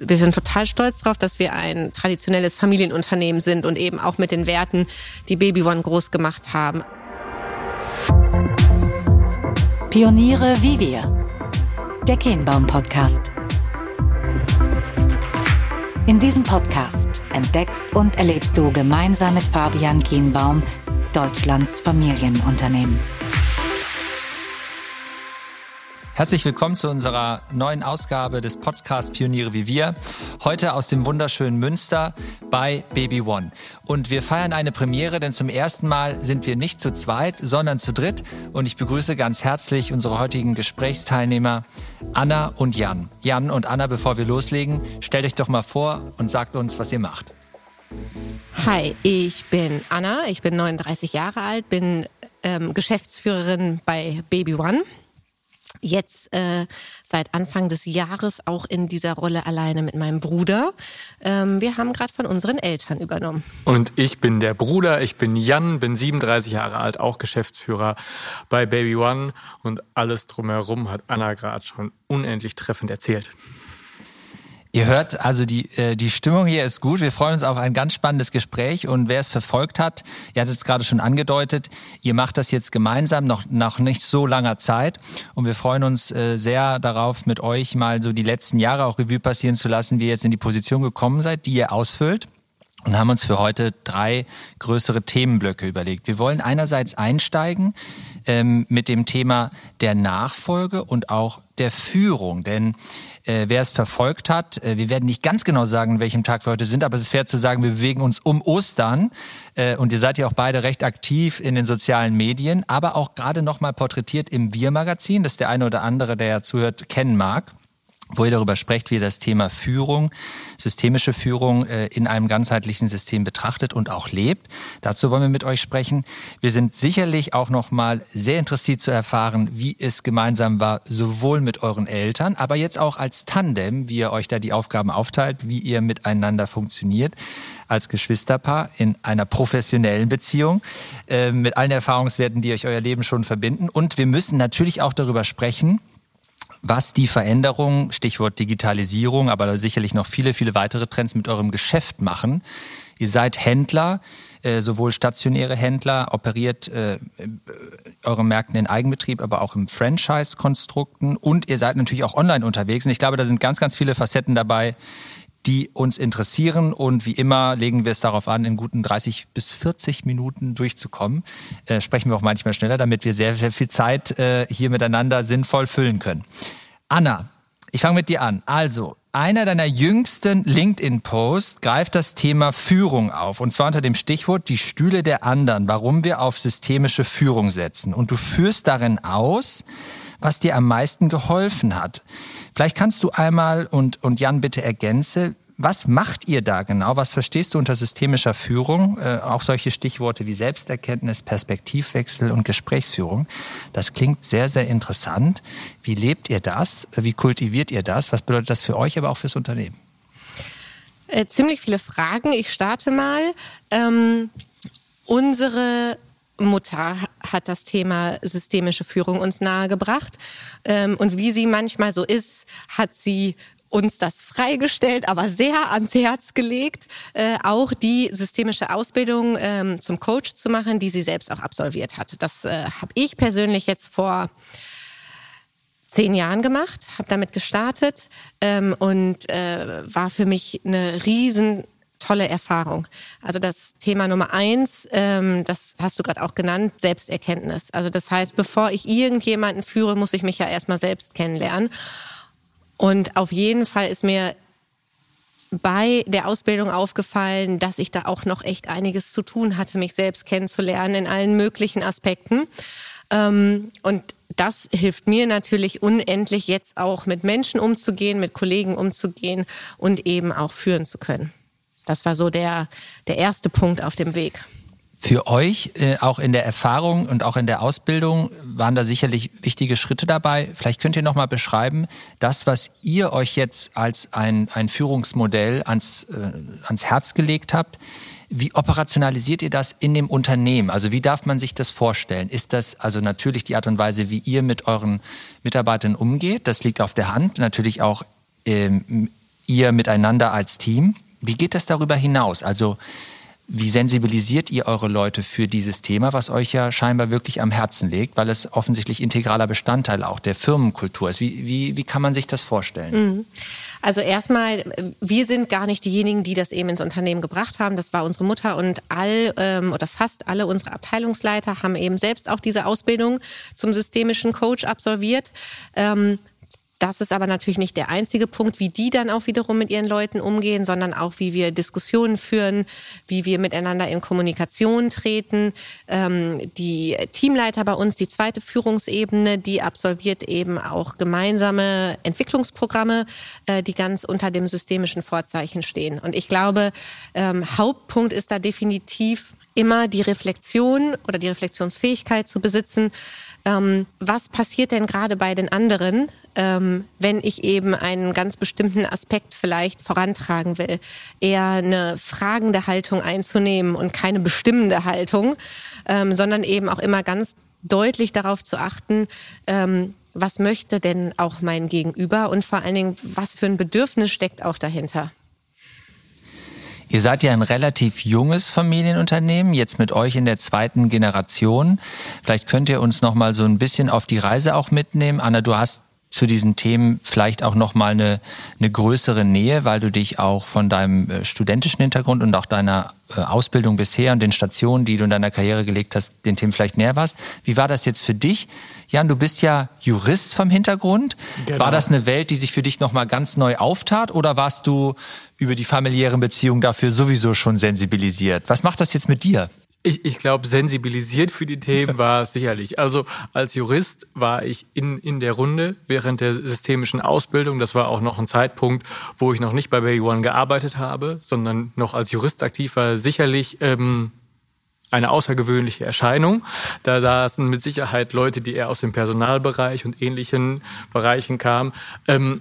Wir sind total stolz darauf, dass wir ein traditionelles Familienunternehmen sind und eben auch mit den Werten, die Baby One groß gemacht haben. Pioniere wie wir. Der Kehnbaum Podcast. In diesem Podcast entdeckst und erlebst du gemeinsam mit Fabian Kienbaum Deutschlands Familienunternehmen. Herzlich willkommen zu unserer neuen Ausgabe des Podcasts Pioniere wie wir. Heute aus dem wunderschönen Münster bei Baby One. Und wir feiern eine Premiere, denn zum ersten Mal sind wir nicht zu zweit, sondern zu dritt. Und ich begrüße ganz herzlich unsere heutigen Gesprächsteilnehmer Anna und Jan. Jan und Anna, bevor wir loslegen, stellt euch doch mal vor und sagt uns, was ihr macht. Hi, ich bin Anna, ich bin 39 Jahre alt, bin ähm, Geschäftsführerin bei Baby One jetzt äh, seit Anfang des Jahres auch in dieser Rolle alleine mit meinem Bruder. Ähm, wir haben gerade von unseren Eltern übernommen. Und ich bin der Bruder, ich bin Jan, bin 37 Jahre alt, auch Geschäftsführer bei Baby One und alles drumherum hat Anna gerade schon unendlich treffend erzählt. Ihr hört also, die, äh, die Stimmung hier ist gut. Wir freuen uns auf ein ganz spannendes Gespräch. Und wer es verfolgt hat, ihr hattet es gerade schon angedeutet, ihr macht das jetzt gemeinsam, noch nach nicht so langer Zeit. Und wir freuen uns äh, sehr darauf, mit euch mal so die letzten Jahre auch Revue passieren zu lassen, wie ihr jetzt in die Position gekommen seid, die ihr ausfüllt und haben uns für heute drei größere Themenblöcke überlegt. Wir wollen einerseits einsteigen ähm, mit dem Thema der Nachfolge und auch der Führung, denn äh, wer es verfolgt hat, äh, wir werden nicht ganz genau sagen, welchem Tag wir heute sind, aber es ist fair zu sagen, wir bewegen uns um Ostern. Äh, und ihr seid ja auch beide recht aktiv in den sozialen Medien, aber auch gerade nochmal porträtiert im Wir-Magazin, das der eine oder andere, der ja zuhört, kennen mag wo ihr darüber sprecht, wie ihr das Thema Führung, systemische Führung äh, in einem ganzheitlichen System betrachtet und auch lebt. Dazu wollen wir mit euch sprechen. Wir sind sicherlich auch noch mal sehr interessiert zu erfahren, wie es gemeinsam war, sowohl mit euren Eltern, aber jetzt auch als Tandem, wie ihr euch da die Aufgaben aufteilt, wie ihr miteinander funktioniert als Geschwisterpaar in einer professionellen Beziehung äh, mit allen Erfahrungswerten, die euch euer Leben schon verbinden. Und wir müssen natürlich auch darüber sprechen, was die Veränderung, Stichwort Digitalisierung, aber sicherlich noch viele, viele weitere Trends mit eurem Geschäft machen. Ihr seid Händler, äh, sowohl stationäre Händler, operiert äh, eure Märkten in Eigenbetrieb, aber auch im Franchise-Konstrukten und ihr seid natürlich auch online unterwegs. Und ich glaube, da sind ganz, ganz viele Facetten dabei, die uns interessieren. Und wie immer legen wir es darauf an, in guten 30 bis 40 Minuten durchzukommen. Äh, sprechen wir auch manchmal schneller, damit wir sehr, sehr viel Zeit äh, hier miteinander sinnvoll füllen können. Anna, ich fange mit dir an. Also, einer deiner jüngsten LinkedIn-Posts greift das Thema Führung auf. Und zwar unter dem Stichwort die Stühle der anderen, warum wir auf systemische Führung setzen. Und du führst darin aus, was dir am meisten geholfen hat. Vielleicht kannst du einmal und, und Jan bitte ergänze, was macht ihr da genau? Was verstehst du unter systemischer Führung? Äh, auch solche Stichworte wie Selbsterkenntnis, Perspektivwechsel und Gesprächsführung. Das klingt sehr, sehr interessant. Wie lebt ihr das? Wie kultiviert ihr das? Was bedeutet das für euch, aber auch fürs Unternehmen? Äh, ziemlich viele Fragen. Ich starte mal. Ähm, unsere Mutter hat das Thema systemische Führung uns nahegebracht. Ähm, und wie sie manchmal so ist, hat sie uns das freigestellt, aber sehr ans Herz gelegt, äh, auch die systemische Ausbildung ähm, zum Coach zu machen, die sie selbst auch absolviert hat. Das äh, habe ich persönlich jetzt vor zehn Jahren gemacht, habe damit gestartet ähm, und äh, war für mich eine riesen tolle Erfahrung. Also das Thema Nummer eins, ähm, das hast du gerade auch genannt, Selbsterkenntnis. Also das heißt, bevor ich irgendjemanden führe, muss ich mich ja erstmal selbst kennenlernen. Und auf jeden Fall ist mir bei der Ausbildung aufgefallen, dass ich da auch noch echt einiges zu tun hatte, mich selbst kennenzulernen in allen möglichen Aspekten. Ähm, und das hilft mir natürlich unendlich jetzt auch mit Menschen umzugehen, mit Kollegen umzugehen und eben auch führen zu können. Das war so der, der erste Punkt auf dem Weg. Für euch, äh, auch in der Erfahrung und auch in der Ausbildung, waren da sicherlich wichtige Schritte dabei. Vielleicht könnt ihr noch mal beschreiben, das, was ihr euch jetzt als ein, ein Führungsmodell ans, äh, ans Herz gelegt habt, wie operationalisiert ihr das in dem Unternehmen? Also wie darf man sich das vorstellen? Ist das also natürlich die Art und Weise, wie ihr mit euren Mitarbeitern umgeht? Das liegt auf der Hand. Natürlich auch ähm, ihr miteinander als Team. Wie geht das darüber hinaus? Also wie sensibilisiert ihr eure Leute für dieses Thema, was euch ja scheinbar wirklich am Herzen liegt, weil es offensichtlich integraler Bestandteil auch der Firmenkultur ist? Wie, wie, wie kann man sich das vorstellen? Mhm. Also erstmal, wir sind gar nicht diejenigen, die das eben ins Unternehmen gebracht haben. Das war unsere Mutter und all ähm, oder fast alle unsere Abteilungsleiter haben eben selbst auch diese Ausbildung zum systemischen Coach absolviert. Ähm, das ist aber natürlich nicht der einzige Punkt, wie die dann auch wiederum mit ihren Leuten umgehen, sondern auch, wie wir Diskussionen führen, wie wir miteinander in Kommunikation treten. Ähm, die Teamleiter bei uns, die zweite Führungsebene, die absolviert eben auch gemeinsame Entwicklungsprogramme, äh, die ganz unter dem systemischen Vorzeichen stehen. Und ich glaube, ähm, Hauptpunkt ist da definitiv immer die Reflexion oder die Reflexionsfähigkeit zu besitzen. Ähm, was passiert denn gerade bei den anderen, ähm, wenn ich eben einen ganz bestimmten Aspekt vielleicht vorantragen will? Eher eine fragende Haltung einzunehmen und keine bestimmende Haltung, ähm, sondern eben auch immer ganz deutlich darauf zu achten, ähm, was möchte denn auch mein Gegenüber und vor allen Dingen, was für ein Bedürfnis steckt auch dahinter. Ihr seid ja ein relativ junges Familienunternehmen, jetzt mit euch in der zweiten Generation. Vielleicht könnt ihr uns noch mal so ein bisschen auf die Reise auch mitnehmen. Anna, du hast zu diesen Themen vielleicht auch noch mal eine, eine größere Nähe, weil du dich auch von deinem äh, studentischen Hintergrund und auch deiner äh, Ausbildung bisher und den Stationen, die du in deiner Karriere gelegt hast, den Themen vielleicht näher warst. Wie war das jetzt für dich? Jan, du bist ja Jurist vom Hintergrund. Genau. War das eine Welt, die sich für dich noch mal ganz neu auftat oder warst du über die familiären Beziehungen dafür sowieso schon sensibilisiert? Was macht das jetzt mit dir? Ich, ich glaube, sensibilisiert für die Themen war es sicherlich. Also als Jurist war ich in, in der Runde während der systemischen Ausbildung. Das war auch noch ein Zeitpunkt, wo ich noch nicht bei Baby One gearbeitet habe, sondern noch als Jurist aktiv war. Sicherlich ähm, eine außergewöhnliche Erscheinung. Da saßen mit Sicherheit Leute, die eher aus dem Personalbereich und ähnlichen Bereichen kamen. Ähm,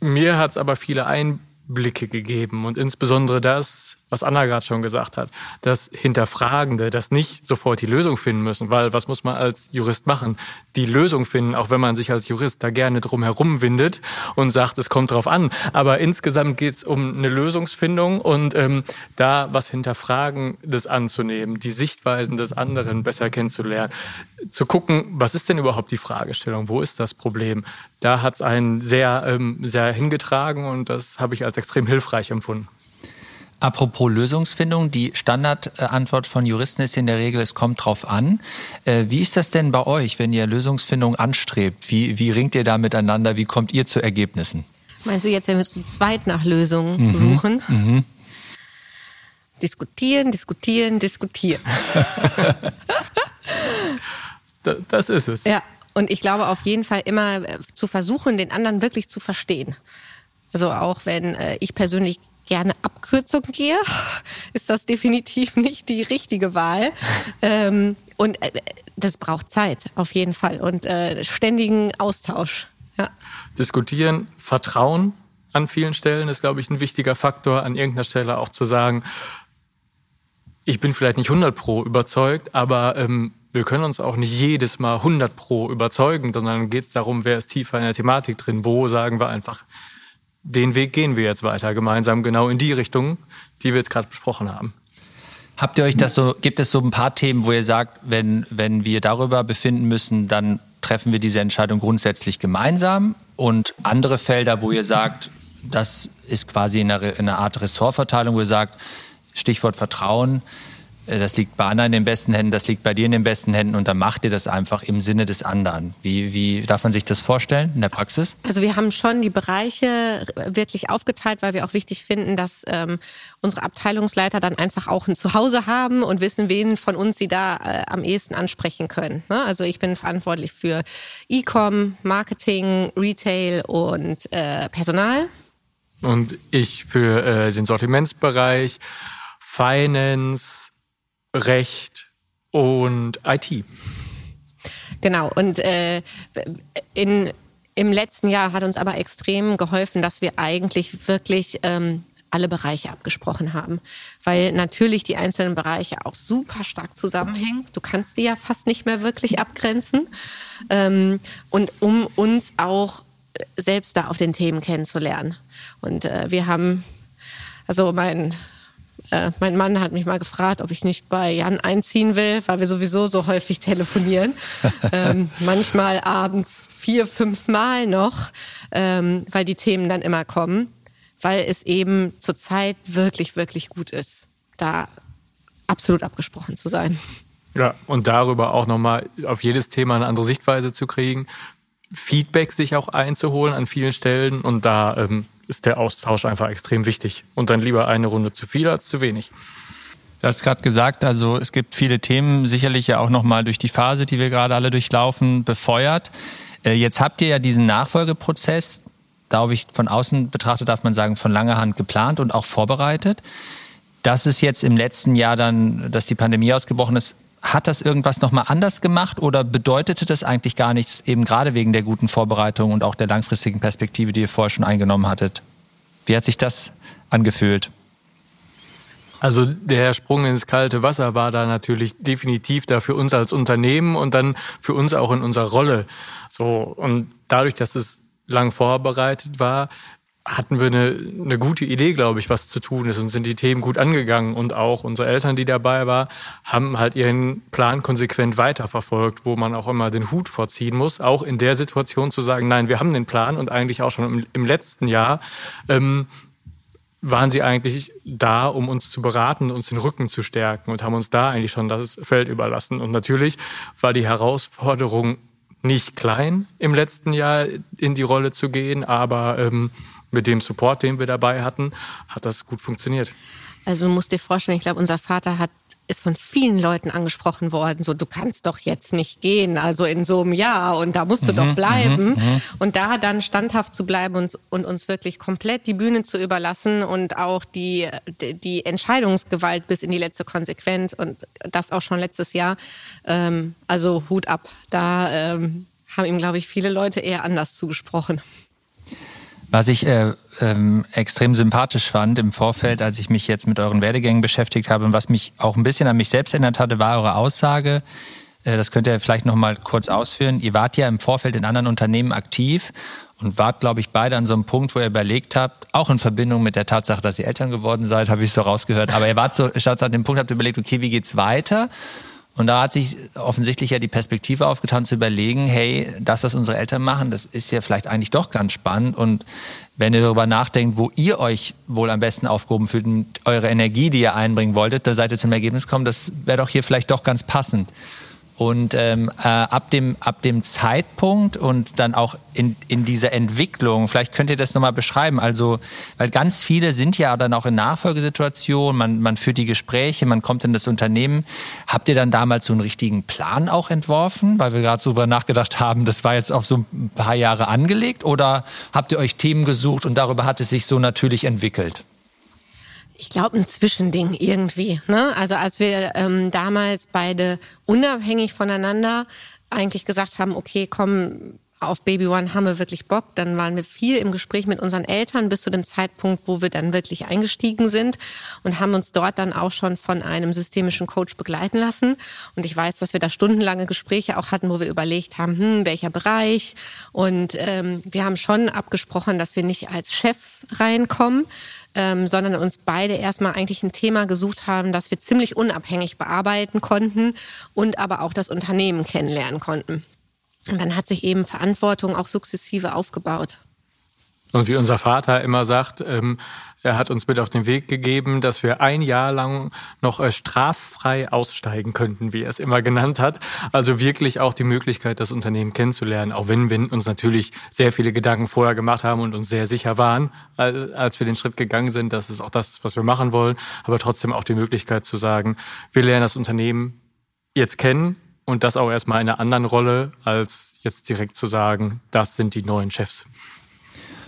mir hat es aber viele Einblicke gegeben und insbesondere das, was Anna gerade schon gesagt hat, das Hinterfragende, das nicht sofort die Lösung finden müssen, weil was muss man als Jurist machen? Die Lösung finden, auch wenn man sich als Jurist da gerne drum herum windet und sagt, es kommt drauf an. Aber insgesamt geht es um eine Lösungsfindung und ähm, da was hinterfragen, das anzunehmen, die Sichtweisen des anderen besser kennenzulernen, zu gucken, was ist denn überhaupt die Fragestellung, wo ist das Problem? Da hat es einen sehr, ähm, sehr hingetragen und das habe ich als extrem hilfreich empfunden. Apropos Lösungsfindung, die Standardantwort von Juristen ist in der Regel, es kommt drauf an. Äh, wie ist das denn bei euch, wenn ihr Lösungsfindung anstrebt? Wie, wie ringt ihr da miteinander? Wie kommt ihr zu Ergebnissen? Meinst du jetzt, wenn wir zu zweit nach Lösungen mhm. suchen? Mhm. Diskutieren, diskutieren, diskutieren. das ist es. Ja, und ich glaube auf jeden Fall immer äh, zu versuchen, den anderen wirklich zu verstehen. Also auch wenn äh, ich persönlich gerne Abkürzung gehe, ist das definitiv nicht die richtige Wahl. Ähm, und äh, das braucht Zeit, auf jeden Fall. Und äh, ständigen Austausch. Ja. Diskutieren, Vertrauen an vielen Stellen ist, glaube ich, ein wichtiger Faktor. An irgendeiner Stelle auch zu sagen, ich bin vielleicht nicht 100 pro überzeugt, aber ähm, wir können uns auch nicht jedes Mal 100 pro überzeugen, sondern geht es darum, wer ist tiefer in der Thematik drin. Wo sagen wir einfach, den Weg gehen wir jetzt weiter, gemeinsam genau in die Richtung, die wir jetzt gerade besprochen haben. Habt ihr euch das so, gibt es so ein paar Themen, wo ihr sagt, wenn, wenn wir darüber befinden müssen, dann treffen wir diese Entscheidung grundsätzlich gemeinsam und andere Felder, wo ihr sagt, das ist quasi in einer, in einer Art Ressortverteilung, wo ihr sagt, Stichwort Vertrauen, das liegt bei Anna in den besten Händen, das liegt bei dir in den besten Händen und dann macht ihr das einfach im Sinne des anderen. Wie, wie darf man sich das vorstellen in der Praxis? Also wir haben schon die Bereiche wirklich aufgeteilt, weil wir auch wichtig finden, dass ähm, unsere Abteilungsleiter dann einfach auch ein Zuhause haben und wissen, wen von uns sie da äh, am ehesten ansprechen können. Ne? Also ich bin verantwortlich für E-Com, Marketing, Retail und äh, Personal. Und ich für äh, den Sortimentsbereich, Finance, Recht und IT. Genau, und äh, in, im letzten Jahr hat uns aber extrem geholfen, dass wir eigentlich wirklich ähm, alle Bereiche abgesprochen haben, weil natürlich die einzelnen Bereiche auch super stark zusammenhängen. Du kannst die ja fast nicht mehr wirklich abgrenzen. Ähm, und um uns auch selbst da auf den Themen kennenzulernen. Und äh, wir haben, also mein äh, mein Mann hat mich mal gefragt, ob ich nicht bei Jan einziehen will, weil wir sowieso so häufig telefonieren. ähm, manchmal abends vier, fünf Mal noch, ähm, weil die Themen dann immer kommen, weil es eben zurzeit wirklich, wirklich gut ist, da absolut abgesprochen zu sein. Ja, und darüber auch nochmal auf jedes Thema eine andere Sichtweise zu kriegen, Feedback sich auch einzuholen an vielen Stellen und da ähm, ist der Austausch einfach extrem wichtig. Und dann lieber eine Runde zu viel als zu wenig. Du hast gerade gesagt, also es gibt viele Themen, sicherlich ja auch nochmal durch die Phase, die wir gerade alle durchlaufen, befeuert. Äh, jetzt habt ihr ja diesen Nachfolgeprozess, glaube ich, von außen betrachtet darf man sagen, von langer Hand geplant und auch vorbereitet. Dass es jetzt im letzten Jahr dann, dass die Pandemie ausgebrochen ist, hat das irgendwas nochmal anders gemacht oder bedeutete das eigentlich gar nichts, eben gerade wegen der guten Vorbereitung und auch der langfristigen Perspektive, die ihr vorher schon eingenommen hattet? Wie hat sich das angefühlt? Also der Sprung ins kalte Wasser war da natürlich definitiv da für uns als Unternehmen und dann für uns auch in unserer Rolle. So und dadurch, dass es lang vorbereitet war, hatten wir eine, eine gute Idee, glaube ich, was zu tun ist und sind die Themen gut angegangen. Und auch unsere Eltern, die dabei waren, haben halt ihren Plan konsequent weiterverfolgt, wo man auch immer den Hut vorziehen muss, auch in der Situation zu sagen, nein, wir haben den Plan und eigentlich auch schon im, im letzten Jahr ähm, waren sie eigentlich da, um uns zu beraten, uns den Rücken zu stärken und haben uns da eigentlich schon das Feld überlassen. Und natürlich war die Herausforderung nicht klein im letzten Jahr in die Rolle zu gehen, aber ähm, mit dem Support, den wir dabei hatten, hat das gut funktioniert. Also du musst dir vorstellen, ich glaube, unser Vater hat ist von vielen Leuten angesprochen worden, so du kannst doch jetzt nicht gehen, also in so einem Jahr und da musst du mhm, doch bleiben. Mhm, mhm, und da dann standhaft zu bleiben und, und uns wirklich komplett die Bühne zu überlassen und auch die, die Entscheidungsgewalt bis in die letzte Konsequenz und das auch schon letztes Jahr. Ähm, also Hut ab. Da ähm, haben ihm, glaube ich, viele Leute eher anders zugesprochen. Was ich äh, ähm, extrem sympathisch fand im Vorfeld, als ich mich jetzt mit euren Werdegängen beschäftigt habe und was mich auch ein bisschen an mich selbst erinnert hatte, war eure Aussage, äh, das könnt ihr vielleicht noch mal kurz ausführen. Ihr wart ja im Vorfeld in anderen Unternehmen aktiv und wart, glaube ich, beide an so einem Punkt, wo ihr überlegt habt, auch in Verbindung mit der Tatsache, dass ihr Eltern geworden seid, habe ich so rausgehört. Aber ihr wart so, statt an dem Punkt, habt ihr überlegt, okay, wie geht's weiter? Und da hat sich offensichtlich ja die Perspektive aufgetan, zu überlegen, hey, das, was unsere Eltern machen, das ist ja vielleicht eigentlich doch ganz spannend. Und wenn ihr darüber nachdenkt, wo ihr euch wohl am besten aufgehoben fühlt und eure Energie, die ihr einbringen wolltet, da seid ihr zum Ergebnis gekommen, das wäre doch hier vielleicht doch ganz passend. Und ähm, äh, ab, dem, ab dem Zeitpunkt und dann auch in, in dieser Entwicklung, vielleicht könnt ihr das nochmal beschreiben. Also, weil ganz viele sind ja dann auch in Nachfolgesituationen, man, man führt die Gespräche, man kommt in das Unternehmen. Habt ihr dann damals so einen richtigen Plan auch entworfen, weil wir gerade so darüber nachgedacht haben, das war jetzt auf so ein paar Jahre angelegt? Oder habt ihr euch Themen gesucht und darüber hat es sich so natürlich entwickelt? Ich glaube, ein Zwischending irgendwie. Ne? Also als wir ähm, damals beide unabhängig voneinander eigentlich gesagt haben, okay, komm, auf Baby One haben wir wirklich Bock. Dann waren wir viel im Gespräch mit unseren Eltern bis zu dem Zeitpunkt, wo wir dann wirklich eingestiegen sind und haben uns dort dann auch schon von einem systemischen Coach begleiten lassen. Und ich weiß, dass wir da stundenlange Gespräche auch hatten, wo wir überlegt haben, hm, welcher Bereich. Und ähm, wir haben schon abgesprochen, dass wir nicht als Chef reinkommen, ähm, sondern uns beide erstmal eigentlich ein Thema gesucht haben, das wir ziemlich unabhängig bearbeiten konnten und aber auch das Unternehmen kennenlernen konnten. Und dann hat sich eben Verantwortung auch sukzessive aufgebaut. Und wie unser Vater immer sagt, ähm, er hat uns mit auf den Weg gegeben, dass wir ein Jahr lang noch äh, straffrei aussteigen könnten, wie er es immer genannt hat. Also wirklich auch die Möglichkeit, das Unternehmen kennenzulernen, auch wenn wir uns natürlich sehr viele Gedanken vorher gemacht haben und uns sehr sicher waren, als wir den Schritt gegangen sind, dass es auch das ist, was wir machen wollen, aber trotzdem auch die Möglichkeit zu sagen, wir lernen das Unternehmen jetzt kennen und das auch erstmal in einer anderen Rolle, als jetzt direkt zu sagen, das sind die neuen Chefs.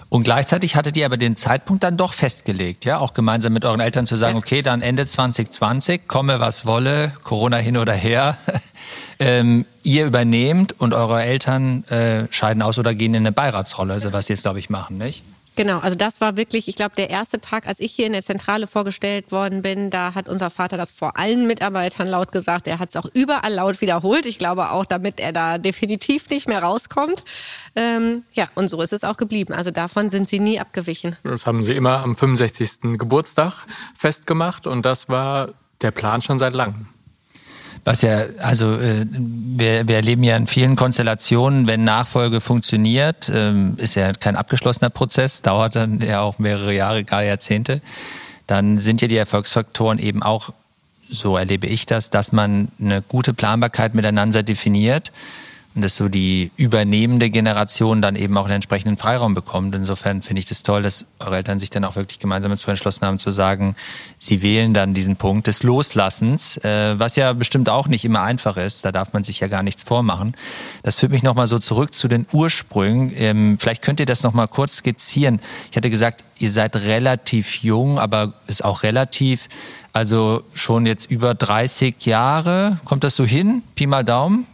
Und gleichzeitig hattet ihr aber den Zeitpunkt dann doch festgelegt, ja, auch gemeinsam mit euren Eltern zu sagen, okay, dann Ende 2020, komme was wolle, Corona hin oder her, ähm, ihr übernehmt und eure Eltern äh, scheiden aus oder gehen in eine Beiratsrolle, also was sie jetzt, glaube ich, machen, nicht? Genau, also das war wirklich, ich glaube, der erste Tag, als ich hier in der Zentrale vorgestellt worden bin, da hat unser Vater das vor allen Mitarbeitern laut gesagt. Er hat es auch überall laut wiederholt. Ich glaube auch, damit er da definitiv nicht mehr rauskommt. Ähm, ja, und so ist es auch geblieben. Also davon sind sie nie abgewichen. Das haben sie immer am 65. Geburtstag festgemacht und das war der Plan schon seit langem. Was ja, also äh, wir, wir erleben ja in vielen Konstellationen, wenn Nachfolge funktioniert, ähm, ist ja kein abgeschlossener Prozess, dauert dann ja auch mehrere Jahre, gar Jahrzehnte, dann sind ja die Erfolgsfaktoren eben auch, so erlebe ich das, dass man eine gute Planbarkeit miteinander definiert dass so die übernehmende Generation dann eben auch einen entsprechenden Freiraum bekommt. Insofern finde ich das toll, dass eure Eltern sich dann auch wirklich gemeinsam dazu entschlossen haben zu sagen, sie wählen dann diesen Punkt des Loslassens, äh, was ja bestimmt auch nicht immer einfach ist. Da darf man sich ja gar nichts vormachen. Das führt mich nochmal so zurück zu den Ursprüngen. Ähm, vielleicht könnt ihr das nochmal kurz skizzieren. Ich hatte gesagt, ihr seid relativ jung, aber ist auch relativ, also schon jetzt über 30 Jahre. Kommt das so hin? Pi mal Daumen?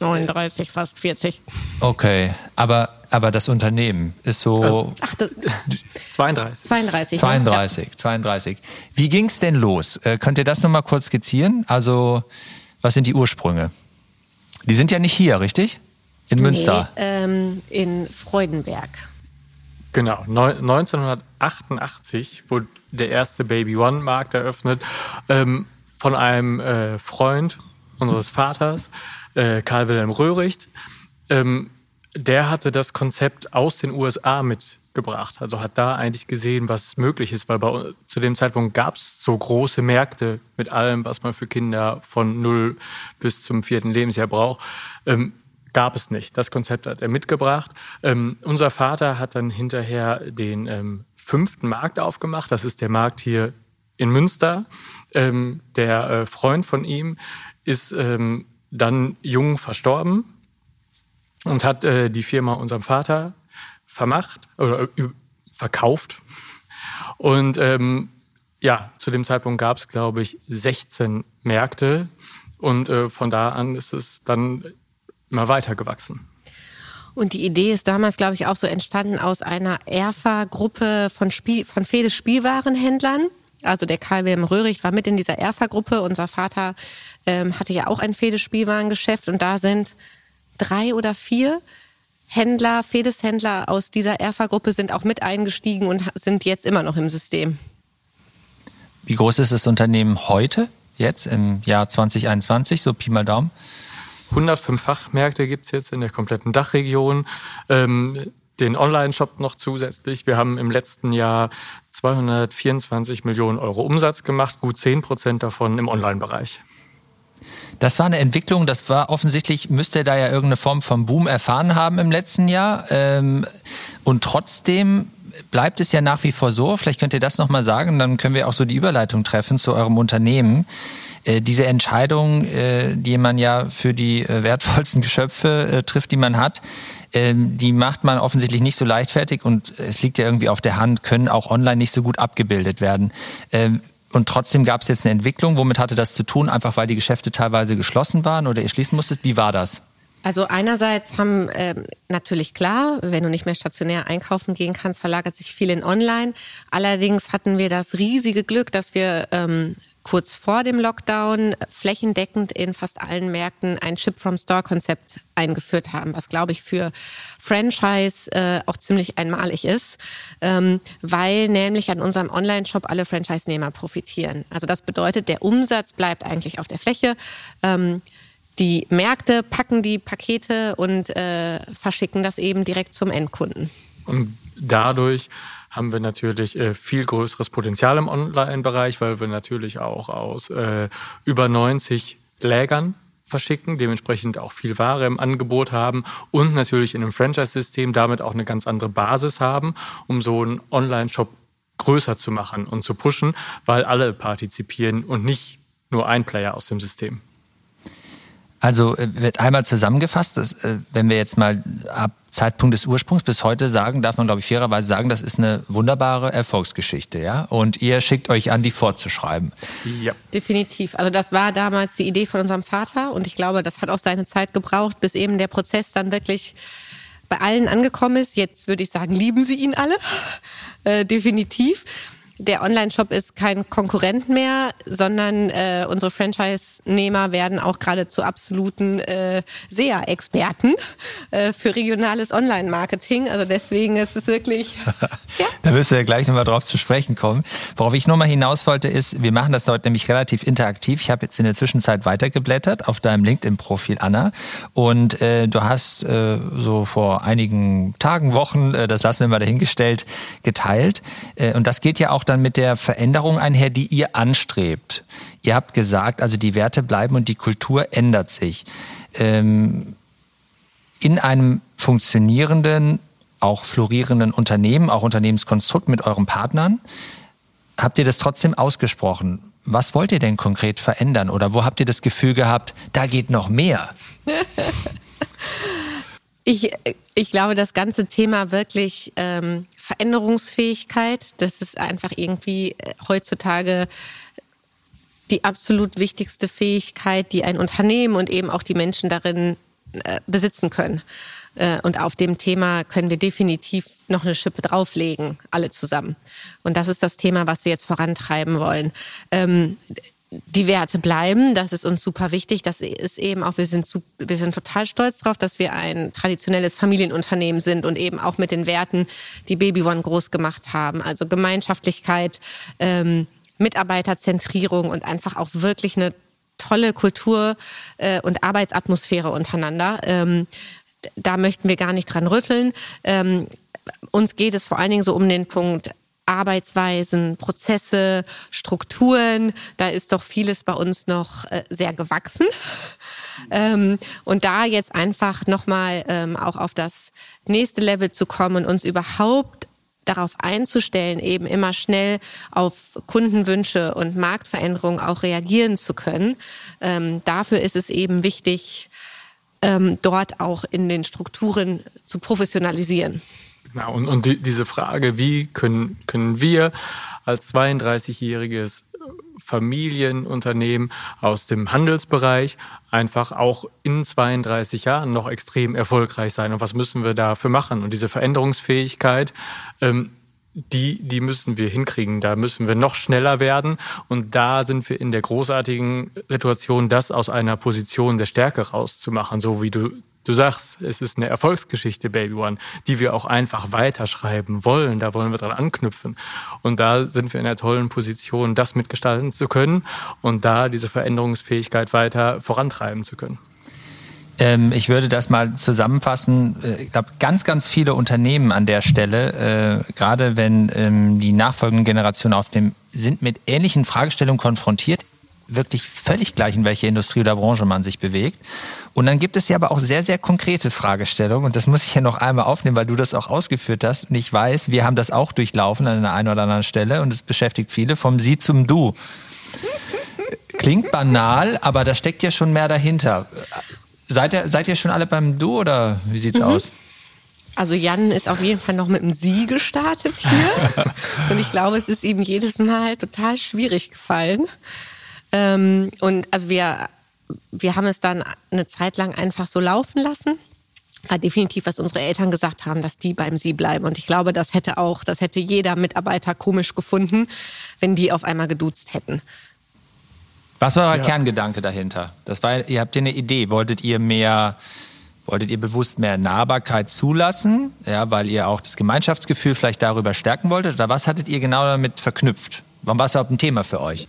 39, fast 40. Okay, aber, aber das Unternehmen ist so. Ach, das, 32. 32. 32, ja. 32. Wie ging es denn los? Äh, könnt ihr das nochmal kurz skizzieren? Also, was sind die Ursprünge? Die sind ja nicht hier, richtig? In Münster. Nee, ähm, in Freudenberg. Genau, 1988 wurde der erste Baby One Markt eröffnet ähm, von einem äh, Freund unseres Vaters äh, Karl Wilhelm Röhricht, ähm, der hatte das Konzept aus den USA mitgebracht. Also hat da eigentlich gesehen, was möglich ist, weil bei, zu dem Zeitpunkt gab es so große Märkte mit allem, was man für Kinder von null bis zum vierten Lebensjahr braucht. Ähm, gab es nicht. Das Konzept hat er mitgebracht. Ähm, unser Vater hat dann hinterher den ähm, fünften Markt aufgemacht. Das ist der Markt hier in Münster. Ähm, der äh, Freund von ihm ist ähm, dann jung verstorben und hat äh, die Firma unserem Vater vermacht oder äh, verkauft. Und ähm, ja, zu dem Zeitpunkt gab es, glaube ich, 16 Märkte und äh, von da an ist es dann immer weiter gewachsen. Und die Idee ist damals, glaube ich, auch so entstanden aus einer ERFA-Gruppe von, Spiel, von Fedes Spielwarenhändlern. Also der Karl Wilhelm Röhrig war mit in dieser ERFA-Gruppe. Unser Vater ähm, hatte ja auch ein Fedes-Spielwarengeschäft und da sind drei oder vier Händler, Fedeshändler aus dieser ERFA-Gruppe sind auch mit eingestiegen und sind jetzt immer noch im System. Wie groß ist das Unternehmen heute, jetzt im Jahr 2021, so Pi mal Daumen? 105 Fachmärkte gibt es jetzt in der kompletten Dachregion. Ähm, den Online-Shop noch zusätzlich. Wir haben im letzten Jahr 224 Millionen Euro Umsatz gemacht, gut 10 Prozent davon im Online-Bereich. Das war eine Entwicklung, das war offensichtlich, müsste da ja irgendeine Form von Boom erfahren haben im letzten Jahr. Ähm, und trotzdem bleibt es ja nach wie vor so, vielleicht könnt ihr das nochmal sagen, dann können wir auch so die Überleitung treffen zu eurem Unternehmen. Äh, diese Entscheidung, äh, die man ja für die äh, wertvollsten Geschöpfe trifft, die man hat, ähm, die macht man offensichtlich nicht so leichtfertig und es liegt ja irgendwie auf der Hand, können auch online nicht so gut abgebildet werden. Ähm, und trotzdem gab es jetzt eine Entwicklung. Womit hatte das zu tun? Einfach weil die Geschäfte teilweise geschlossen waren oder ihr schließen musstet? Wie war das? Also einerseits haben ähm, natürlich klar, wenn du nicht mehr stationär einkaufen gehen kannst, verlagert sich viel in Online. Allerdings hatten wir das riesige Glück, dass wir ähm, kurz vor dem Lockdown flächendeckend in fast allen Märkten ein Ship-from-Store-Konzept eingeführt haben, was, glaube ich, für Franchise äh, auch ziemlich einmalig ist, ähm, weil nämlich an unserem Online-Shop alle Franchise-Nehmer profitieren. Also das bedeutet, der Umsatz bleibt eigentlich auf der Fläche. Ähm, die Märkte packen die Pakete und äh, verschicken das eben direkt zum Endkunden. Und dadurch haben wir natürlich äh, viel größeres Potenzial im Online-Bereich, weil wir natürlich auch aus äh, über 90 Lägern verschicken, dementsprechend auch viel Ware im Angebot haben und natürlich in einem Franchise-System damit auch eine ganz andere Basis haben, um so einen Online-Shop größer zu machen und zu pushen, weil alle partizipieren und nicht nur ein Player aus dem System. Also äh, wird einmal zusammengefasst, dass, äh, wenn wir jetzt mal ab Zeitpunkt des Ursprungs bis heute sagen, darf man glaube ich fairerweise sagen, das ist eine wunderbare Erfolgsgeschichte, ja? Und ihr schickt euch an, die fortzuschreiben. Ja. Definitiv. Also das war damals die Idee von unserem Vater und ich glaube, das hat auch seine Zeit gebraucht, bis eben der Prozess dann wirklich bei allen angekommen ist. Jetzt würde ich sagen, lieben sie ihn alle. Äh, definitiv der Online-Shop ist kein Konkurrent mehr, sondern äh, unsere Franchise-Nehmer werden auch gerade zu absoluten äh, SEA-Experten äh, für regionales Online-Marketing. Also deswegen ist es wirklich. ja. Da wirst du ja gleich nochmal drauf zu sprechen kommen. Worauf ich nochmal hinaus wollte, ist, wir machen das dort nämlich relativ interaktiv. Ich habe jetzt in der Zwischenzeit weitergeblättert auf deinem LinkedIn-Profil, Anna. Und äh, du hast äh, so vor einigen Tagen, Wochen, äh, das lassen wir mal dahingestellt, geteilt. Äh, und das geht ja auch auch dann mit der Veränderung einher, die ihr anstrebt. Ihr habt gesagt, also die Werte bleiben und die Kultur ändert sich. Ähm, in einem funktionierenden, auch florierenden Unternehmen, auch Unternehmenskonstrukt mit euren Partnern, habt ihr das trotzdem ausgesprochen. Was wollt ihr denn konkret verändern oder wo habt ihr das Gefühl gehabt, da geht noch mehr? Ich, ich glaube, das ganze Thema wirklich ähm, Veränderungsfähigkeit, das ist einfach irgendwie äh, heutzutage die absolut wichtigste Fähigkeit, die ein Unternehmen und eben auch die Menschen darin äh, besitzen können. Äh, und auf dem Thema können wir definitiv noch eine Schippe drauflegen, alle zusammen. Und das ist das Thema, was wir jetzt vorantreiben wollen. Ähm, die Werte bleiben. Das ist uns super wichtig. Das ist eben auch, wir sind, wir sind total stolz darauf, dass wir ein traditionelles Familienunternehmen sind und eben auch mit den Werten, die Baby One groß gemacht haben. Also Gemeinschaftlichkeit, ähm, Mitarbeiterzentrierung und einfach auch wirklich eine tolle Kultur äh, und Arbeitsatmosphäre untereinander. Ähm, da möchten wir gar nicht dran rütteln. Ähm, uns geht es vor allen Dingen so um den Punkt Arbeitsweisen, Prozesse, Strukturen. Da ist doch vieles bei uns noch äh, sehr gewachsen. Ähm, und da jetzt einfach nochmal ähm, auch auf das nächste Level zu kommen und uns überhaupt darauf einzustellen, eben immer schnell auf Kundenwünsche und Marktveränderungen auch reagieren zu können. Ähm, dafür ist es eben wichtig, dort auch in den Strukturen zu professionalisieren. Genau, und, und die, diese Frage, wie können, können wir als 32-jähriges Familienunternehmen aus dem Handelsbereich einfach auch in 32 Jahren noch extrem erfolgreich sein. Und was müssen wir dafür machen? Und diese Veränderungsfähigkeit, ähm, die, die müssen wir hinkriegen. Da müssen wir noch schneller werden. Und da sind wir in der großartigen Situation, das aus einer Position der Stärke rauszumachen, so wie du Du sagst, es ist eine Erfolgsgeschichte, Baby One, die wir auch einfach weiterschreiben wollen. Da wollen wir dran anknüpfen. Und da sind wir in einer tollen Position, das mitgestalten zu können und da diese Veränderungsfähigkeit weiter vorantreiben zu können. Ähm, ich würde das mal zusammenfassen. Äh, ich glaube, ganz, ganz viele Unternehmen an der Stelle, äh, gerade wenn ähm, die nachfolgenden Generationen aufnehmen, sind mit ähnlichen Fragestellungen konfrontiert wirklich völlig gleich, in welcher Industrie oder Branche man sich bewegt. Und dann gibt es ja aber auch sehr, sehr konkrete Fragestellungen. Und das muss ich hier noch einmal aufnehmen, weil du das auch ausgeführt hast. Und ich weiß, wir haben das auch durchlaufen an einer einen oder anderen Stelle. Und es beschäftigt viele vom Sie zum Du. Klingt banal, aber da steckt ja schon mehr dahinter. Seid ihr, seid ihr schon alle beim Du oder wie sieht's mhm. aus? Also Jan ist auf jeden Fall noch mit dem Sie gestartet hier. Und ich glaube, es ist ihm jedes Mal total schwierig gefallen. Ähm, und also wir, wir haben es dann eine Zeit lang einfach so laufen lassen war definitiv, was unsere Eltern gesagt haben, dass die beim Sie bleiben. Und ich glaube, das hätte auch, das hätte jeder Mitarbeiter komisch gefunden, wenn die auf einmal geduzt hätten. Was war euer ja. Kerngedanke dahinter? Das war, ihr habt ihr eine Idee. Wolltet ihr mehr, wolltet ihr bewusst mehr Nahbarkeit zulassen? Ja, weil ihr auch das Gemeinschaftsgefühl vielleicht darüber stärken wolltet? Oder was hattet ihr genau damit verknüpft? Warum war es überhaupt ein Thema für euch?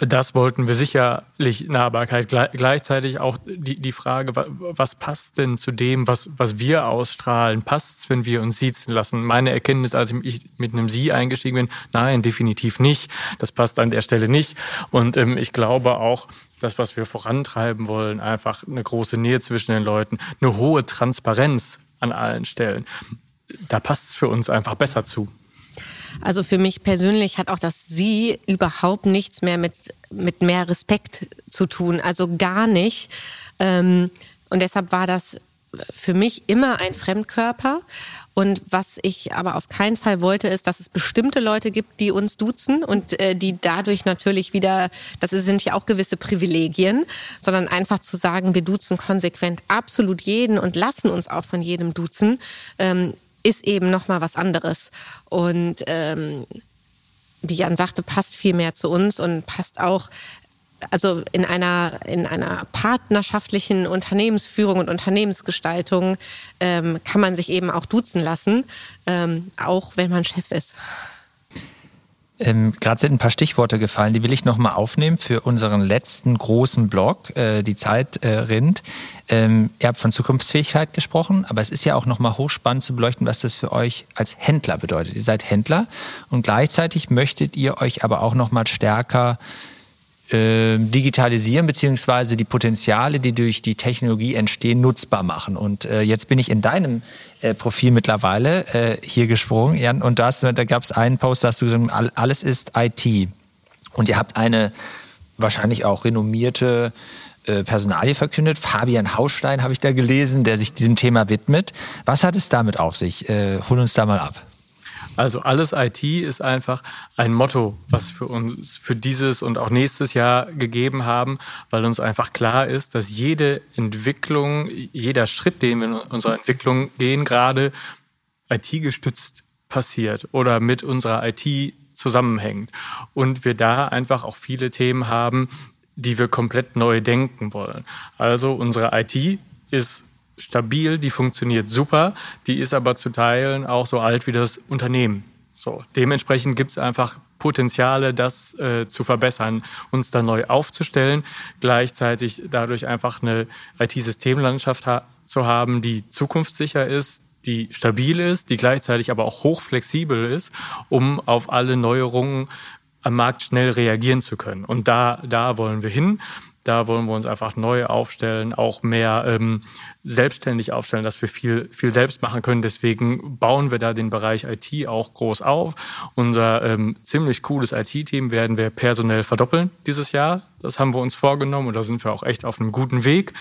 Das wollten wir sicherlich Nahbarkeit. Gleichzeitig auch die, die Frage, was passt denn zu dem, was, was wir ausstrahlen? Passt es, wenn wir uns siezen lassen? Meine Erkenntnis, als ich mit einem Sie eingestiegen bin, nein, definitiv nicht. Das passt an der Stelle nicht. Und ähm, ich glaube auch, das, was wir vorantreiben wollen, einfach eine große Nähe zwischen den Leuten, eine hohe Transparenz an allen Stellen. Da passt es für uns einfach besser zu. Also für mich persönlich hat auch das Sie überhaupt nichts mehr mit, mit mehr Respekt zu tun. Also gar nicht. Ähm, und deshalb war das für mich immer ein Fremdkörper. Und was ich aber auf keinen Fall wollte, ist, dass es bestimmte Leute gibt, die uns duzen und äh, die dadurch natürlich wieder, das sind ja auch gewisse Privilegien, sondern einfach zu sagen, wir duzen konsequent absolut jeden und lassen uns auch von jedem duzen, ähm, ist eben nochmal was anderes. Und ähm, wie Jan sagte, passt viel mehr zu uns und passt auch also in einer, in einer partnerschaftlichen Unternehmensführung und Unternehmensgestaltung ähm, kann man sich eben auch duzen lassen, ähm, auch wenn man Chef ist. Ähm, Gerade sind ein paar Stichworte gefallen, die will ich nochmal aufnehmen für unseren letzten großen Blog, äh, die Zeit äh, rinnt. Ähm, ihr habt von Zukunftsfähigkeit gesprochen, aber es ist ja auch nochmal hochspannend zu beleuchten, was das für euch als Händler bedeutet. Ihr seid Händler und gleichzeitig möchtet ihr euch aber auch nochmal stärker äh, digitalisieren beziehungsweise die Potenziale, die durch die Technologie entstehen, nutzbar machen. Und äh, jetzt bin ich in deinem äh, Profil mittlerweile äh, hier gesprungen, Jan, und da, da gab es einen Post, da hast du gesagt, alles ist IT. Und ihr habt eine wahrscheinlich auch renommierte äh, Personalie verkündet. Fabian Hausstein habe ich da gelesen, der sich diesem Thema widmet. Was hat es damit auf sich? Äh, hol uns da mal ab. Also alles IT ist einfach ein Motto, was für uns für dieses und auch nächstes Jahr gegeben haben, weil uns einfach klar ist, dass jede Entwicklung, jeder Schritt, den wir in unserer Entwicklung gehen, gerade IT-gestützt passiert oder mit unserer IT zusammenhängt. Und wir da einfach auch viele Themen haben, die wir komplett neu denken wollen. Also unsere IT ist stabil, die funktioniert super, die ist aber zu Teilen auch so alt wie das Unternehmen. So, dementsprechend gibt es einfach Potenziale, das äh, zu verbessern, uns da neu aufzustellen, gleichzeitig dadurch einfach eine IT-Systemlandschaft ha zu haben, die zukunftssicher ist, die stabil ist, die gleichzeitig aber auch hochflexibel ist, um auf alle Neuerungen am Markt schnell reagieren zu können. Und da, da wollen wir hin. Da wollen wir uns einfach neu aufstellen, auch mehr ähm, selbstständig aufstellen, dass wir viel, viel selbst machen können. Deswegen bauen wir da den Bereich IT auch groß auf. Unser ähm, ziemlich cooles IT-Team werden wir personell verdoppeln dieses Jahr. Das haben wir uns vorgenommen und da sind wir auch echt auf einem guten Weg.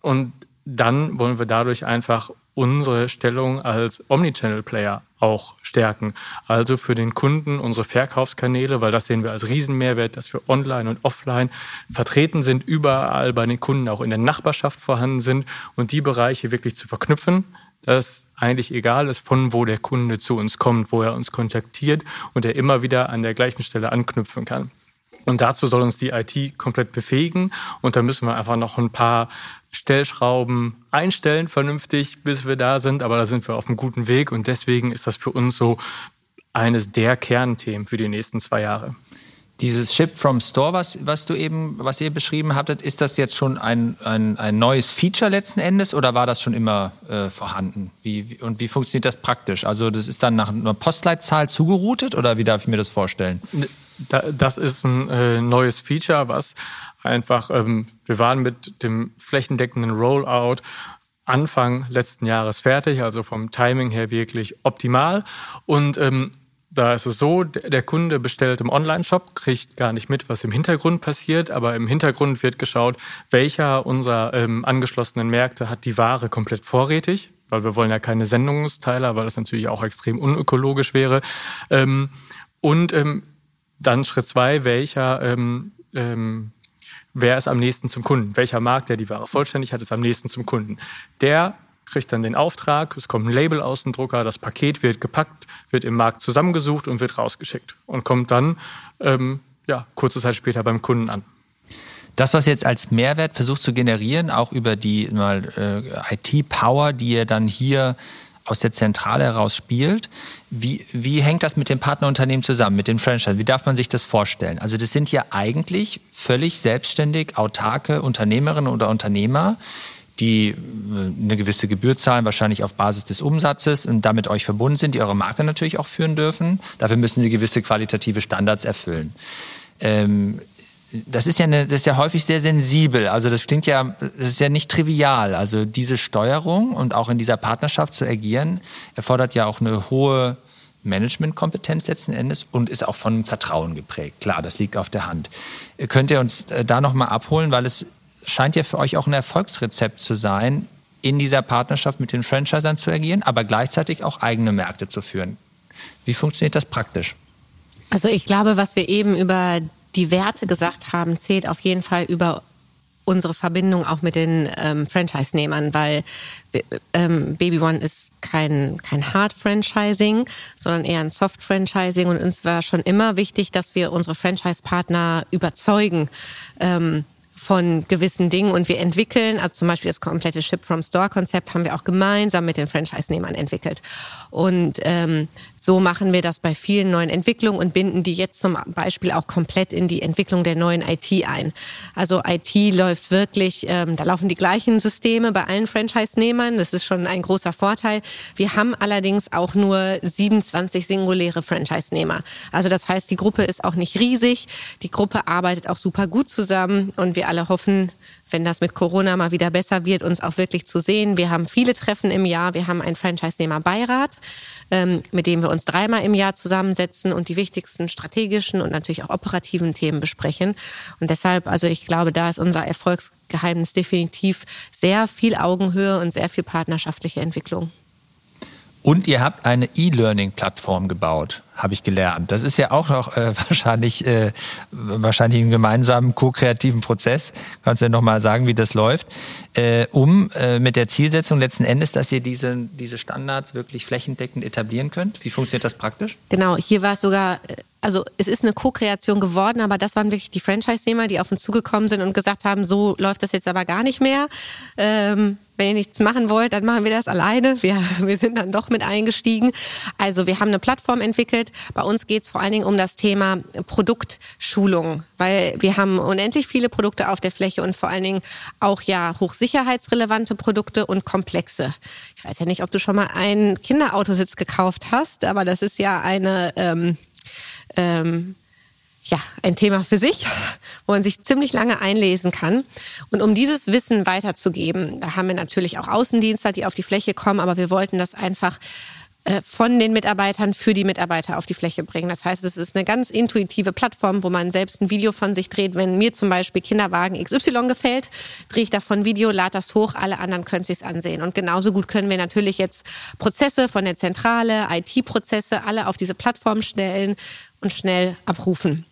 Und dann wollen wir dadurch einfach unsere Stellung als Omnichannel-Player auch stärken. Also für den Kunden unsere Verkaufskanäle, weil das sehen wir als Riesenmehrwert, dass wir online und offline vertreten sind, überall bei den Kunden auch in der Nachbarschaft vorhanden sind und die Bereiche wirklich zu verknüpfen, dass eigentlich egal ist, von wo der Kunde zu uns kommt, wo er uns kontaktiert und er immer wieder an der gleichen Stelle anknüpfen kann. Und dazu soll uns die IT komplett befähigen. Und da müssen wir einfach noch ein paar Stellschrauben einstellen, vernünftig, bis wir da sind. Aber da sind wir auf einem guten Weg. Und deswegen ist das für uns so eines der Kernthemen für die nächsten zwei Jahre. Dieses Ship from Store, was, was du eben, was ihr beschrieben hattet, ist das jetzt schon ein, ein, ein neues Feature letzten Endes oder war das schon immer äh, vorhanden? Wie, wie, und wie funktioniert das praktisch? Also das ist dann nach einer Postleitzahl zugeroutet oder wie darf ich mir das vorstellen? Das ist ein äh, neues Feature, was einfach, ähm, wir waren mit dem flächendeckenden Rollout Anfang letzten Jahres fertig, also vom Timing her wirklich optimal. Und ähm, da ist es so, der Kunde bestellt im Online-Shop, kriegt gar nicht mit, was im Hintergrund passiert, aber im Hintergrund wird geschaut, welcher unserer ähm, angeschlossenen Märkte hat die Ware komplett vorrätig, weil wir wollen ja keine Sendungsteiler, weil das natürlich auch extrem unökologisch wäre. Ähm, und ähm, dann Schritt zwei, welcher ähm, ähm, wer ist am nächsten zum Kunden? Welcher Markt, der die Ware vollständig hat, ist am nächsten zum Kunden? Der kriegt dann den Auftrag, es kommt ein Label aus dem Drucker, das Paket wird gepackt, wird im Markt zusammengesucht und wird rausgeschickt und kommt dann ähm, ja, kurze Zeit später beim Kunden an. Das, was jetzt als Mehrwert versucht zu generieren, auch über die äh, IT-Power, die ihr dann hier aus der Zentrale heraus spielt. Wie, wie hängt das mit dem Partnerunternehmen zusammen, mit den Franchise? Wie darf man sich das vorstellen? Also das sind ja eigentlich völlig selbstständig autarke Unternehmerinnen oder Unternehmer, die äh, eine gewisse Gebühr zahlen, wahrscheinlich auf Basis des Umsatzes und damit euch verbunden sind, die eure Marke natürlich auch führen dürfen. Dafür müssen sie gewisse qualitative Standards erfüllen. Ähm, das ist ja eine, das ist ja häufig sehr sensibel. Also das klingt ja, das ist ja nicht trivial. Also diese Steuerung und auch in dieser Partnerschaft zu agieren, erfordert ja auch eine hohe Managementkompetenz letzten Endes und ist auch von Vertrauen geprägt. Klar, das liegt auf der Hand. Könnt ihr uns äh, da nochmal abholen, weil es scheint ja für euch auch ein Erfolgsrezept zu sein, in dieser Partnerschaft mit den Franchisern zu agieren, aber gleichzeitig auch eigene Märkte zu führen. Wie funktioniert das praktisch? Also ich glaube, was wir eben über die Werte gesagt haben, zählt auf jeden Fall über unsere Verbindung auch mit den ähm, Franchise-Nehmern, weil ähm, Baby One ist kein, kein Hard-Franchising, sondern eher ein Soft-Franchising. Und uns war schon immer wichtig, dass wir unsere Franchise-Partner überzeugen, ähm, von gewissen Dingen und wir entwickeln, also zum Beispiel das komplette Ship-from-Store-Konzept haben wir auch gemeinsam mit den Franchise-Nehmern entwickelt. Und ähm, so machen wir das bei vielen neuen Entwicklungen und binden die jetzt zum Beispiel auch komplett in die Entwicklung der neuen IT ein. Also IT läuft wirklich, ähm, da laufen die gleichen Systeme bei allen Franchise-Nehmern. Das ist schon ein großer Vorteil. Wir haben allerdings auch nur 27 singuläre Franchise-Nehmer. Also das heißt, die Gruppe ist auch nicht riesig. Die Gruppe arbeitet auch super gut zusammen und wir alle hoffen, wenn das mit Corona mal wieder besser wird, uns auch wirklich zu sehen. Wir haben viele Treffen im Jahr. Wir haben einen Franchise-Nehmer-Beirat, ähm, mit dem wir uns dreimal im Jahr zusammensetzen und die wichtigsten strategischen und natürlich auch operativen Themen besprechen. Und deshalb, also ich glaube, da ist unser Erfolgsgeheimnis definitiv sehr viel Augenhöhe und sehr viel partnerschaftliche Entwicklung. Und ihr habt eine E-Learning-Plattform gebaut, habe ich gelernt. Das ist ja auch noch äh, wahrscheinlich, äh, wahrscheinlich einen gemeinsamen ko-kreativen Prozess. Kannst du ja nochmal sagen, wie das läuft, äh, um äh, mit der Zielsetzung letzten Endes, dass ihr diese, diese Standards wirklich flächendeckend etablieren könnt. Wie funktioniert das praktisch? Genau, hier war es sogar äh, also es ist eine Co-Kreation geworden, aber das waren wirklich die Franchise-Nehmer, die auf uns zugekommen sind und gesagt haben, so läuft das jetzt aber gar nicht mehr. Ähm, wenn ihr nichts machen wollt, dann machen wir das alleine. Wir, wir sind dann doch mit eingestiegen. Also wir haben eine Plattform entwickelt. Bei uns geht es vor allen Dingen um das Thema Produktschulung, weil wir haben unendlich viele Produkte auf der Fläche und vor allen Dingen auch ja hochsicherheitsrelevante Produkte und komplexe. Ich weiß ja nicht, ob du schon mal einen Kinderautositz gekauft hast, aber das ist ja eine ähm, ähm, ja, ein Thema für sich, wo man sich ziemlich lange einlesen kann. Und um dieses Wissen weiterzugeben, da haben wir natürlich auch Außendienstler, die auf die Fläche kommen, aber wir wollten das einfach äh, von den Mitarbeitern für die Mitarbeiter auf die Fläche bringen. Das heißt, es ist eine ganz intuitive Plattform, wo man selbst ein Video von sich dreht. Wenn mir zum Beispiel Kinderwagen XY gefällt, drehe ich davon ein Video, lade das hoch, alle anderen können sich's ansehen. Und genauso gut können wir natürlich jetzt Prozesse von der Zentrale, IT-Prozesse, alle auf diese Plattform stellen und schnell abrufen.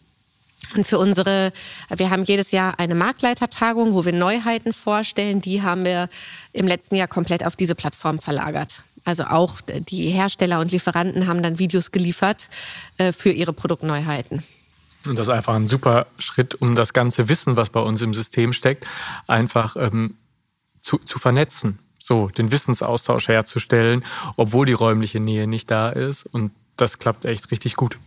Und für unsere, wir haben jedes Jahr eine Marktleitertagung, wo wir Neuheiten vorstellen. Die haben wir im letzten Jahr komplett auf diese Plattform verlagert. Also auch die Hersteller und Lieferanten haben dann Videos geliefert äh, für ihre Produktneuheiten. Und das ist einfach ein super Schritt, um das ganze Wissen, was bei uns im System steckt, einfach ähm, zu, zu vernetzen. So, den Wissensaustausch herzustellen, obwohl die räumliche Nähe nicht da ist. Und das klappt echt richtig gut.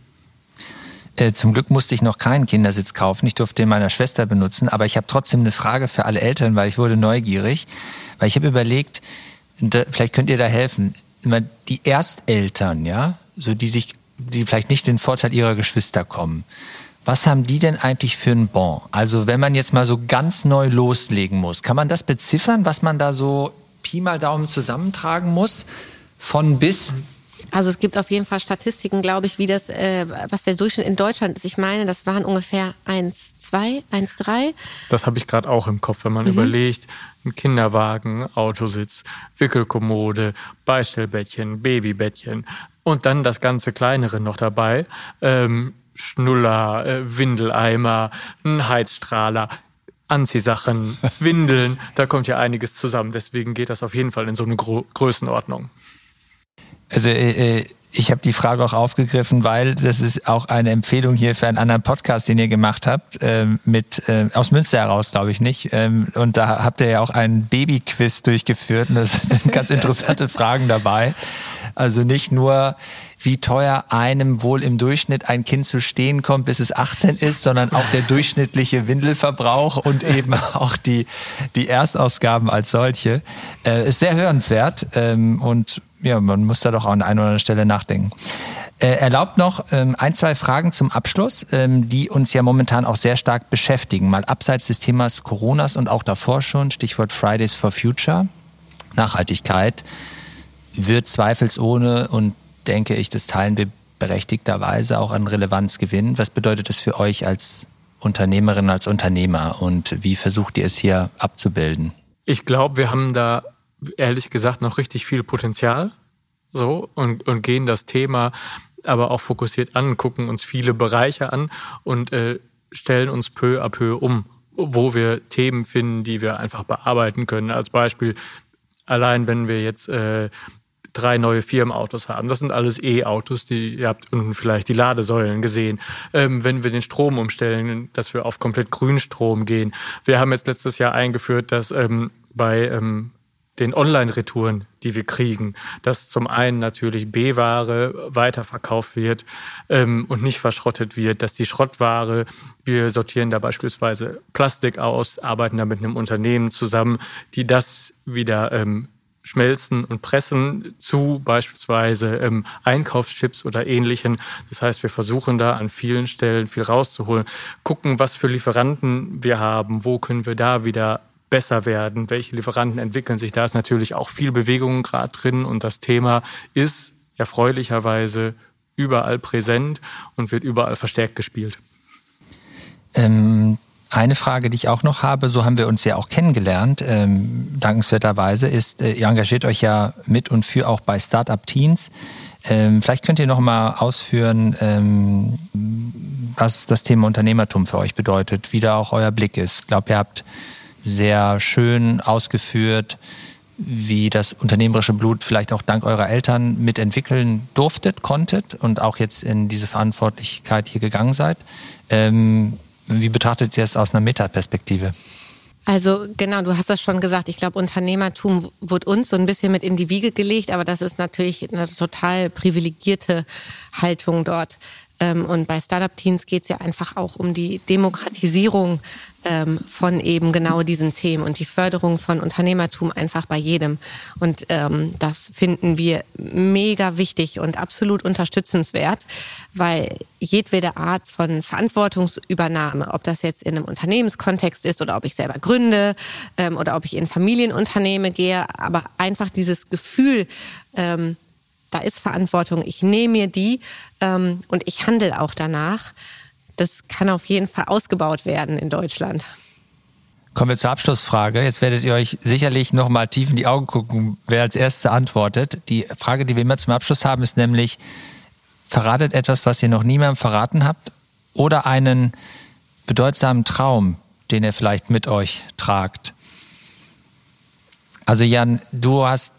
Äh, zum Glück musste ich noch keinen Kindersitz kaufen. Ich durfte den meiner Schwester benutzen. Aber ich habe trotzdem eine Frage für alle Eltern, weil ich wurde neugierig. Weil ich habe überlegt, da, vielleicht könnt ihr da helfen. Die Ersteltern, ja, so die sich, die vielleicht nicht den Vorteil ihrer Geschwister kommen. Was haben die denn eigentlich für ein Bon? Also wenn man jetzt mal so ganz neu loslegen muss, kann man das beziffern, was man da so Pi mal Daumen zusammentragen muss? Von bis? Also es gibt auf jeden Fall Statistiken, glaube ich, wie das, äh, was der Durchschnitt in Deutschland ist. Ich meine, das waren ungefähr 1,2, 1,3. Das habe ich gerade auch im Kopf, wenn man mhm. überlegt, ein Kinderwagen, Autositz, Wickelkommode, Beistellbettchen, Babybettchen und dann das ganze kleinere noch dabei. Ähm, Schnuller, äh, Windeleimer, ein Heizstrahler. Anziehsachen, Windeln, da kommt ja einiges zusammen. Deswegen geht das auf jeden Fall in so eine Gro Größenordnung. Also äh, äh, ich habe die Frage auch aufgegriffen, weil das ist auch eine Empfehlung hier für einen anderen Podcast, den ihr gemacht habt, äh, mit äh, aus Münster heraus, glaube ich nicht. Ähm, und da habt ihr ja auch einen Babyquiz durchgeführt und das sind ganz interessante Fragen dabei. Also nicht nur, wie teuer einem wohl im Durchschnitt ein Kind zu stehen kommt, bis es 18 ist, sondern auch der durchschnittliche Windelverbrauch und eben auch die, die Erstausgaben als solche. Äh, ist sehr hörenswert ähm, und ja, man muss da doch an einer oder anderen Stelle nachdenken. Äh, erlaubt noch ähm, ein, zwei Fragen zum Abschluss, ähm, die uns ja momentan auch sehr stark beschäftigen. Mal abseits des Themas Coronas und auch davor schon, Stichwort Fridays for Future, Nachhaltigkeit, wird zweifelsohne und denke ich, das teilen wir berechtigterweise auch an Relevanz gewinnen. Was bedeutet das für euch als Unternehmerin, als Unternehmer und wie versucht ihr es hier abzubilden? Ich glaube, wir haben da ehrlich gesagt noch richtig viel Potenzial. So, und, und gehen das Thema aber auch fokussiert an, gucken uns viele Bereiche an und äh, stellen uns peu à peu um, wo wir Themen finden, die wir einfach bearbeiten können. Als Beispiel, allein wenn wir jetzt äh, drei neue Firmenautos haben. Das sind alles E-Autos, die ihr habt unten vielleicht die Ladesäulen gesehen. Ähm, wenn wir den Strom umstellen, dass wir auf komplett Grünstrom gehen. Wir haben jetzt letztes Jahr eingeführt, dass ähm, bei ähm, den Online-Retouren, die wir kriegen, dass zum einen natürlich B-Ware weiterverkauft wird ähm, und nicht verschrottet wird, dass die Schrottware, wir sortieren da beispielsweise Plastik aus, arbeiten da mit einem Unternehmen zusammen, die das wieder ähm, schmelzen und pressen zu beispielsweise ähm, Einkaufschips oder ähnlichen. Das heißt, wir versuchen da an vielen Stellen viel rauszuholen, gucken, was für Lieferanten wir haben, wo können wir da wieder besser werden, welche Lieferanten entwickeln sich. Da ist natürlich auch viel Bewegung gerade drin und das Thema ist erfreulicherweise überall präsent und wird überall verstärkt gespielt. Ähm, eine Frage, die ich auch noch habe, so haben wir uns ja auch kennengelernt, ähm, dankenswerterweise, ist, äh, ihr engagiert euch ja mit und für auch bei Startup Teens. Ähm, vielleicht könnt ihr noch mal ausführen, ähm, was das Thema Unternehmertum für euch bedeutet, wie da auch euer Blick ist. Ich glaube, ihr habt sehr schön ausgeführt, wie das unternehmerische Blut vielleicht auch dank eurer Eltern mitentwickeln durftet, konntet und auch jetzt in diese Verantwortlichkeit hier gegangen seid. Ähm, wie betrachtet ihr es aus einer Metaperspektive? Also genau, du hast das schon gesagt. Ich glaube, Unternehmertum wird uns so ein bisschen mit in die Wiege gelegt, aber das ist natürlich eine total privilegierte Haltung dort. Ähm, und bei Startup Teens geht es ja einfach auch um die Demokratisierung ähm, von eben genau diesen Themen und die Förderung von Unternehmertum einfach bei jedem. Und ähm, das finden wir mega wichtig und absolut unterstützenswert, weil jedwede Art von Verantwortungsübernahme, ob das jetzt in einem Unternehmenskontext ist oder ob ich selber gründe ähm, oder ob ich in Familienunternehme gehe, aber einfach dieses Gefühl, ähm, da ist Verantwortung, ich nehme mir die ähm, und ich handle auch danach. Das kann auf jeden Fall ausgebaut werden in Deutschland. Kommen wir zur Abschlussfrage. Jetzt werdet ihr euch sicherlich noch mal tief in die Augen gucken, wer als Erster antwortet. Die Frage, die wir immer zum Abschluss haben, ist nämlich, verratet etwas, was ihr noch niemandem verraten habt oder einen bedeutsamen Traum, den ihr vielleicht mit euch tragt. Also Jan, du hast,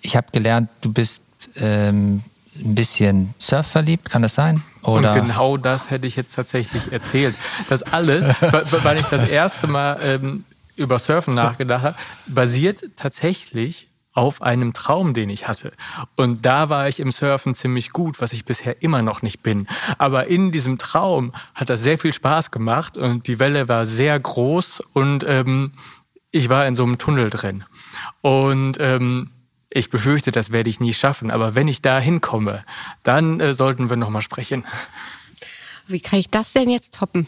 ich habe gelernt, du bist ähm, ein bisschen Surf verliebt, kann das sein? Oder? Und genau das hätte ich jetzt tatsächlich erzählt. Das alles, weil ich das erste Mal ähm, über Surfen nachgedacht habe, basiert tatsächlich auf einem Traum, den ich hatte. Und da war ich im Surfen ziemlich gut, was ich bisher immer noch nicht bin. Aber in diesem Traum hat das sehr viel Spaß gemacht und die Welle war sehr groß und ähm, ich war in so einem Tunnel drin. Und ähm, ich befürchte, das werde ich nie schaffen. Aber wenn ich da hinkomme, dann äh, sollten wir nochmal sprechen. Wie kann ich das denn jetzt toppen?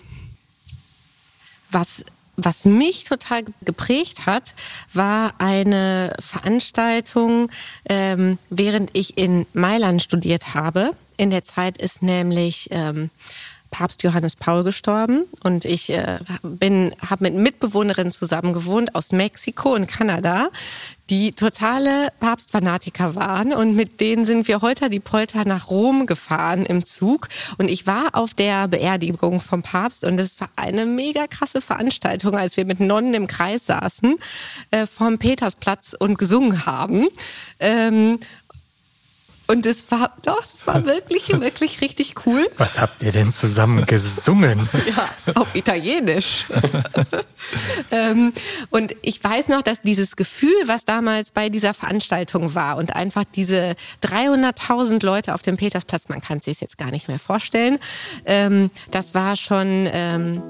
Was, was mich total geprägt hat, war eine Veranstaltung, ähm, während ich in Mailand studiert habe. In der Zeit ist nämlich ähm, Papst Johannes Paul gestorben und ich äh, bin habe mit Mitbewohnerinnen zusammen gewohnt aus Mexiko und Kanada, die totale Papstfanatiker waren und mit denen sind wir heute die Polter nach Rom gefahren im Zug und ich war auf der Beerdigung vom Papst und es war eine mega krasse Veranstaltung, als wir mit Nonnen im Kreis saßen äh, vom Petersplatz und gesungen haben. Ähm, und es war, doch, es war wirklich, wirklich richtig cool. Was habt ihr denn zusammen gesungen? ja, auf Italienisch. ähm, und ich weiß noch, dass dieses Gefühl, was damals bei dieser Veranstaltung war und einfach diese 300.000 Leute auf dem Petersplatz, man kann es sich jetzt gar nicht mehr vorstellen, ähm, das war schon, ähm,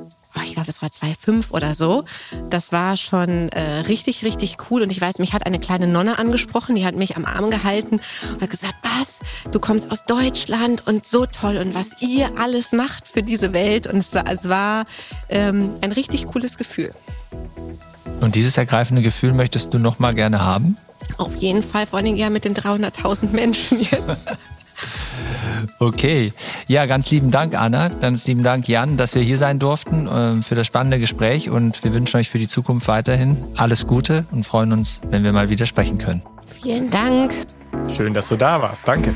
ich glaube, das war 2,5 oder so. Das war schon äh, richtig, richtig cool. Und ich weiß, mich hat eine kleine Nonne angesprochen, die hat mich am Arm gehalten und hat gesagt, was, du kommst aus Deutschland und so toll und was ihr alles macht für diese Welt. Und es war, es war ähm, ein richtig cooles Gefühl. Und dieses ergreifende Gefühl möchtest du noch mal gerne haben? Auf jeden Fall, vor allem ja mit den 300.000 Menschen jetzt. Okay. Ja, ganz lieben Dank, Anna. Ganz lieben Dank, Jan, dass wir hier sein durften äh, für das spannende Gespräch und wir wünschen euch für die Zukunft weiterhin alles Gute und freuen uns, wenn wir mal wieder sprechen können. Vielen Dank. Schön, dass du da warst. Danke.